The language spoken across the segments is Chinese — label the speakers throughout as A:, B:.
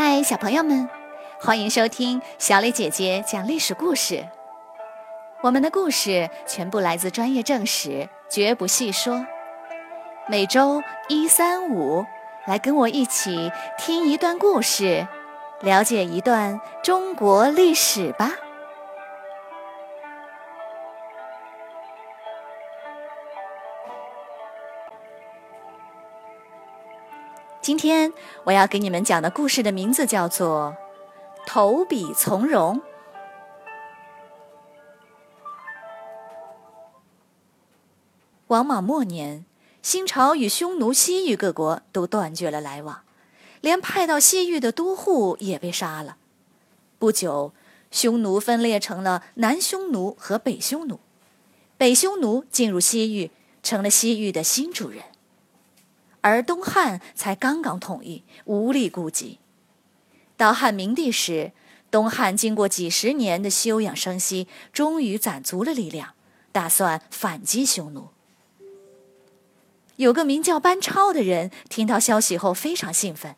A: 嗨，小朋友们，欢迎收听小磊姐姐讲历史故事。我们的故事全部来自专业正史，绝不细说。每周一、三、五，来跟我一起听一段故事，了解一段中国历史吧。今天我要给你们讲的故事的名字叫做《投笔从戎》。王莽末年，新朝与匈奴、西域各国都断绝了来往，连派到西域的都护也被杀了。不久，匈奴分裂成了南匈奴和北匈奴，北匈奴进入西域，成了西域的新主人。而东汉才刚刚统一，无力顾及。到汉明帝时，东汉经过几十年的休养生息，终于攒足了力量，打算反击匈奴。有个名叫班超的人，听到消息后非常兴奋。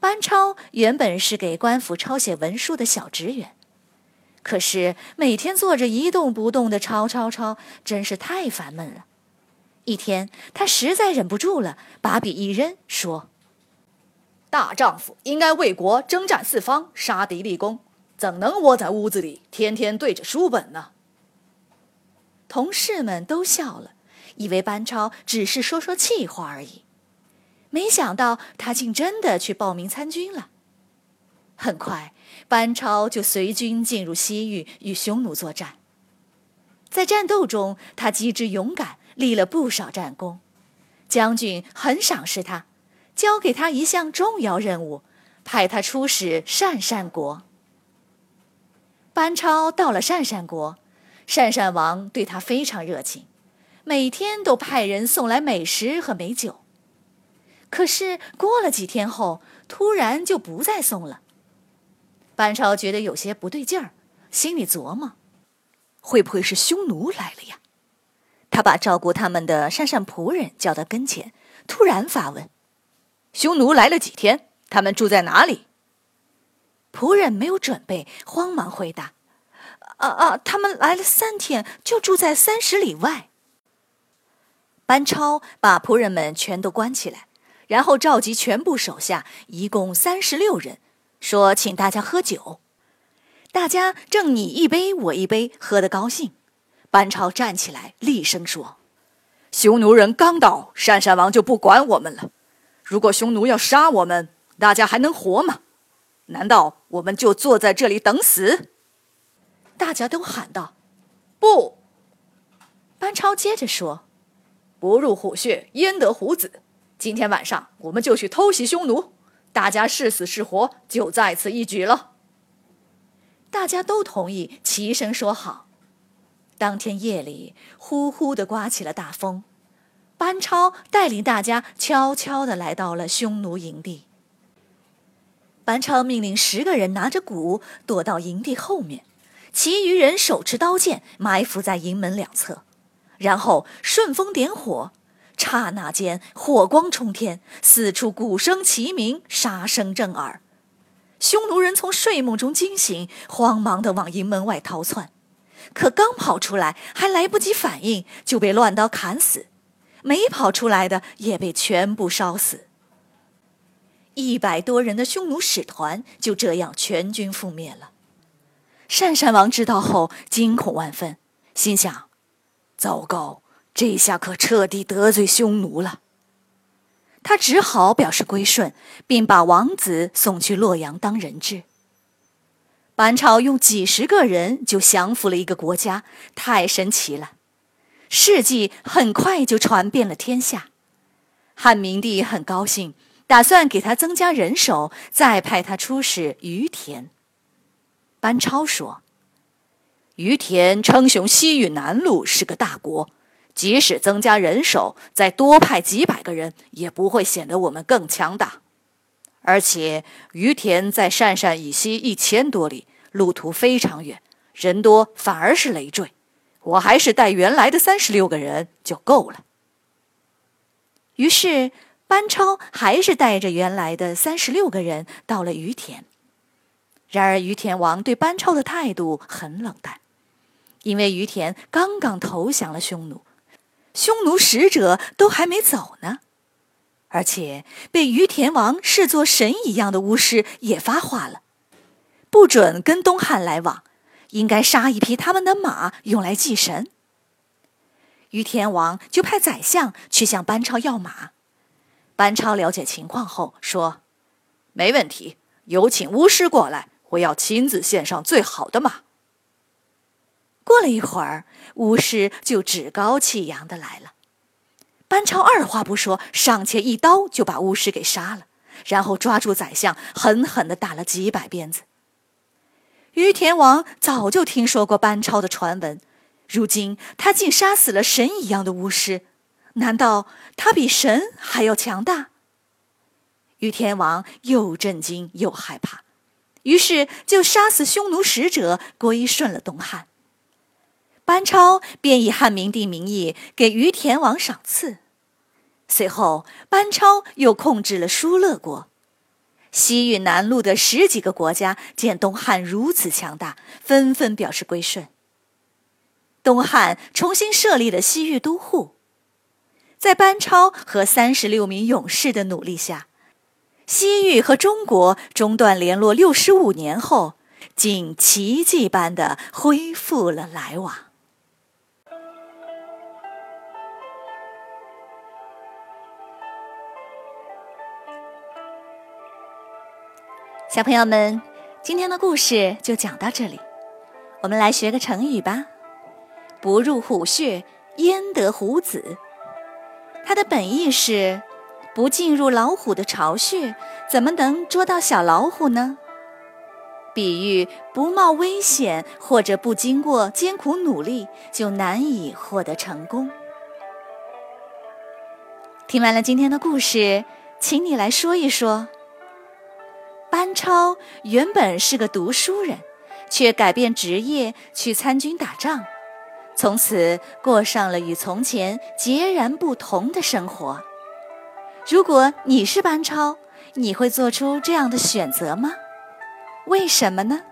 A: 班超原本是给官府抄写文书的小职员，可是每天坐着一动不动的抄抄抄，真是太烦闷了。一天，他实在忍不住了，把笔一扔，说：“
B: 大丈夫应该为国征战四方，杀敌立功，怎能窝在屋子里，天天对着书本呢？”
A: 同事们都笑了，以为班超只是说说气话而已，没想到他竟真的去报名参军了。很快，班超就随军进入西域，与匈奴作战。在战斗中，他机智勇敢。立了不少战功，将军很赏识他，交给他一项重要任务，派他出使鄯善国。班超到了鄯善国，鄯善王对他非常热情，每天都派人送来美食和美酒。可是过了几天后，突然就不再送了。班超觉得有些不对劲儿，心里琢磨：会不会是匈奴来了呀？他把照顾他们的善善仆人叫到跟前，突然发问：“
B: 匈奴来了几天？他们住在哪里？”
A: 仆人没有准备，慌忙回答：“啊啊，他们来了三天，就住在三十里外。”班超把仆人们全都关起来，然后召集全部手下，一共三十六人，说：“请大家喝酒。”大家正你一杯我一杯，喝得高兴。班超站起来，厉声说：“
B: 匈奴人刚到，鄯善王就不管我们了。如果匈奴要杀我们，大家还能活吗？难道我们就坐在这里等死？”
A: 大家都喊道：“
B: 不！”
A: 班超接着说：“
B: 不入虎穴，焉得虎子？今天晚上我们就去偷袭匈奴，大家是死是活，就在此一举了。”
A: 大家都同意，齐声说好。当天夜里，呼呼的刮起了大风。班超带领大家悄悄地来到了匈奴营地。班超命令十个人拿着鼓躲到营地后面，其余人手持刀剑埋伏在营门两侧，然后顺风点火。刹那间，火光冲天，四处鼓声齐鸣，杀声震耳。匈奴人从睡梦中惊醒，慌忙地往营门外逃窜。可刚跑出来，还来不及反应，就被乱刀砍死；没跑出来的也被全部烧死。一百多人的匈奴使团就这样全军覆灭了。鄯善王知道后惊恐万分，心想：糟糕，这下可彻底得罪匈奴了。他只好表示归顺，并把王子送去洛阳当人质。班超用几十个人就降服了一个国家，太神奇了！事迹很快就传遍了天下。汉明帝很高兴，打算给他增加人手，再派他出使于田。班超说：“
B: 于田称雄西域南路，是个大国，即使增加人手，再多派几百个人，也不会显得我们更强大。”而且于田在鄯善以西一千多里，路途非常远，人多反而是累赘。我还是带原来的三十六个人就够了。
A: 于是班超还是带着原来的三十六个人到了于田。然而，于田王对班超的态度很冷淡，因为于田刚刚投降了匈奴，匈奴使者都还没走呢。而且，被于田王视作神一样的巫师也发话了，不准跟东汉来往，应该杀一匹他们的马用来祭神。于田王就派宰相去向班超要马。班超了解情况后说：“
B: 没问题，有请巫师过来，我要亲自献上最好的马。”
A: 过了一会儿，巫师就趾高气扬的来了。班超二话不说，上前一刀就把巫师给杀了，然后抓住宰相，狠狠的打了几百鞭子。于田王早就听说过班超的传闻。如今他竟杀死了神一样的巫师，难道他比神还要强大？于田王又震惊又害怕，于是就杀死匈奴使者，归顺了东汉。班超便以汉明帝名义给于田王赏赐。随后，班超又控制了疏勒国，西域南路的十几个国家见东汉如此强大，纷纷表示归顺。东汉重新设立了西域都护，在班超和三十六名勇士的努力下，西域和中国中断联络六十五年后，竟奇迹般的恢复了来往。小朋友们，今天的故事就讲到这里，我们来学个成语吧。不入虎穴，焉得虎子？它的本意是：不进入老虎的巢穴，怎么能捉到小老虎呢？比喻不冒危险或者不经过艰苦努力，就难以获得成功。听完了今天的故事，请你来说一说：超原本是个读书人，却改变职业去参军打仗。从此过上了与从前截然不同的生活。如果你是班超，你会做出这样的选择吗？为什么呢？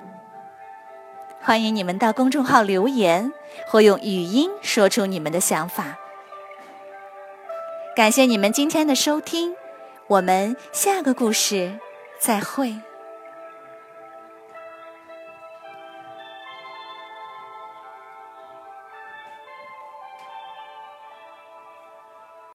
A: 欢迎你们到公众号留言，或用语音说出你们的想法。感谢你们今天的收听，我们下个故事再会。